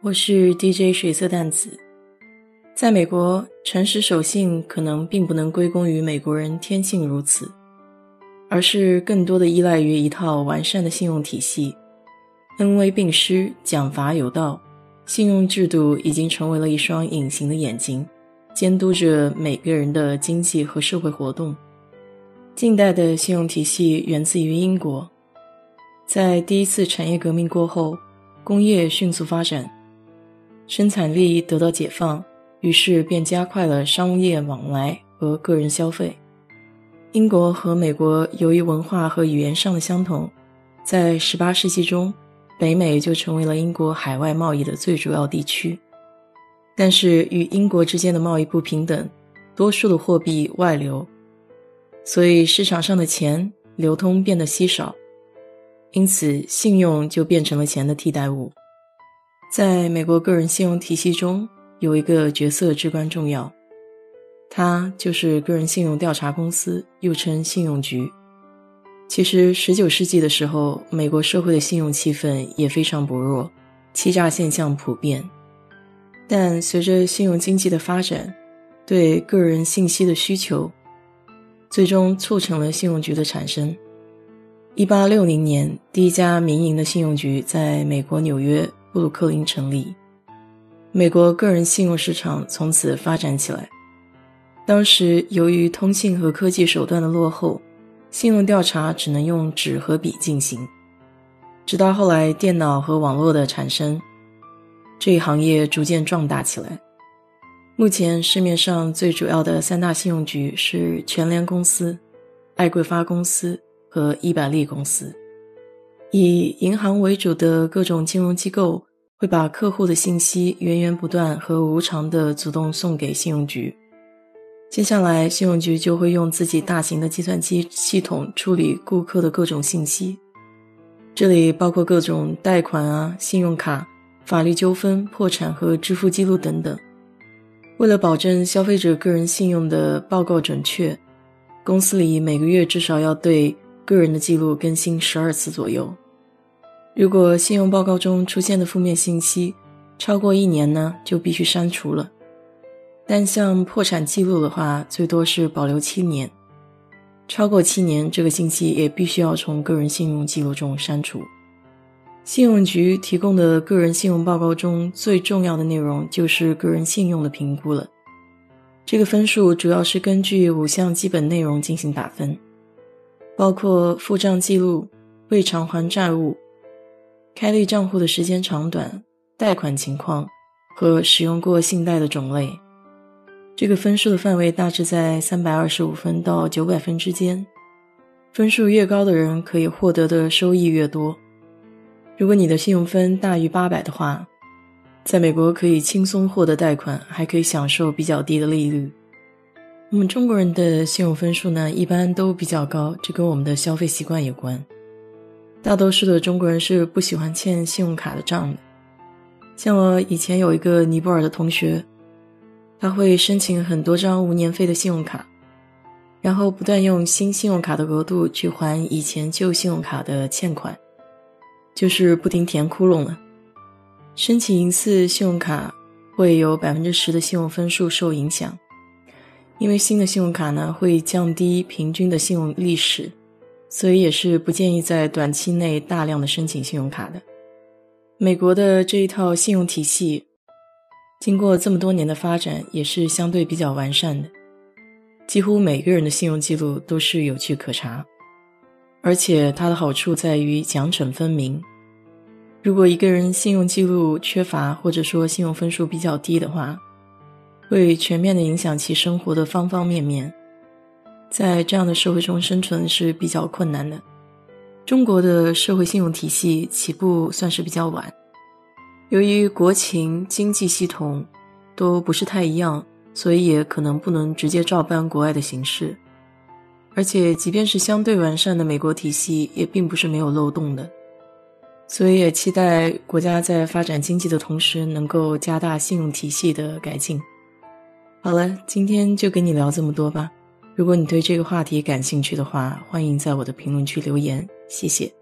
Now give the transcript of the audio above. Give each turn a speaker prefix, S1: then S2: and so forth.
S1: 我是 DJ 水色淡紫。在美国，诚实守信可能并不能归功于美国人天性如此，而是更多的依赖于一套完善的信用体系。恩威并施，奖罚有道，信用制度已经成为了一双隐形的眼睛，监督着每个人的经济和社会活动。近代的信用体系源自于英国，在第一次产业革命过后。工业迅速发展，生产力得到解放，于是便加快了商业往来和个人消费。英国和美国由于文化和语言上的相同，在18世纪中，北美就成为了英国海外贸易的最主要地区。但是与英国之间的贸易不平等，多数的货币外流，所以市场上的钱流通变得稀少。因此，信用就变成了钱的替代物。在美国个人信用体系中，有一个角色至关重要，它就是个人信用调查公司，又称信用局。其实，十九世纪的时候，美国社会的信用气氛也非常薄弱，欺诈现象普遍。但随着信用经济的发展，对个人信息的需求，最终促成了信用局的产生。一八六零年，第一家民营的信用局在美国纽约布鲁克林成立，美国个人信用市场从此发展起来。当时由于通信和科技手段的落后，信用调查只能用纸和笔进行。直到后来电脑和网络的产生，这一行业逐渐壮大起来。目前市面上最主要的三大信用局是全联公司、爱桂发公司。和伊百利公司，以银行为主的各种金融机构会把客户的信息源源不断和无偿的主动送给信用局。接下来，信用局就会用自己大型的计算机系统处理顾客的各种信息，这里包括各种贷款啊、信用卡、法律纠纷、破产和支付记录等等。为了保证消费者个人信用的报告准确，公司里每个月至少要对。个人的记录更新十二次左右。如果信用报告中出现的负面信息超过一年呢，就必须删除了。但像破产记录的话，最多是保留七年。超过七年，这个信息也必须要从个人信用记录中删除。信用局提供的个人信用报告中最重要的内容就是个人信用的评估了。这个分数主要是根据五项基本内容进行打分。包括付账记录、未偿还债务、开立账户的时间长短、贷款情况和使用过信贷的种类。这个分数的范围大致在三百二十五分到九百分之间。分数越高的人，可以获得的收益越多。如果你的信用分大于八百的话，在美国可以轻松获得贷款，还可以享受比较低的利率。我们中国人的信用分数呢，一般都比较高，这跟我们的消费习惯有关。大多数的中国人是不喜欢欠信用卡的账的。像我以前有一个尼泊尔的同学，他会申请很多张无年费的信用卡，然后不断用新信用卡的额度去还以前旧信用卡的欠款，就是不停填窟窿了。申请一次信用卡会有百分之十的信用分数受影响。因为新的信用卡呢会降低平均的信用历史，所以也是不建议在短期内大量的申请信用卡的。美国的这一套信用体系，经过这么多年的发展，也是相对比较完善的，几乎每个人的信用记录都是有据可查，而且它的好处在于奖惩分明。如果一个人信用记录缺乏，或者说信用分数比较低的话，会全面的影响其生活的方方面面，在这样的社会中生存是比较困难的。中国的社会信用体系起步算是比较晚，由于国情、经济系统、都不是太一样，所以也可能不能直接照搬国外的形式。而且，即便是相对完善的美国体系，也并不是没有漏洞的。所以，也期待国家在发展经济的同时，能够加大信用体系的改进。好了，今天就跟你聊这么多吧。如果你对这个话题感兴趣的话，欢迎在我的评论区留言，谢谢。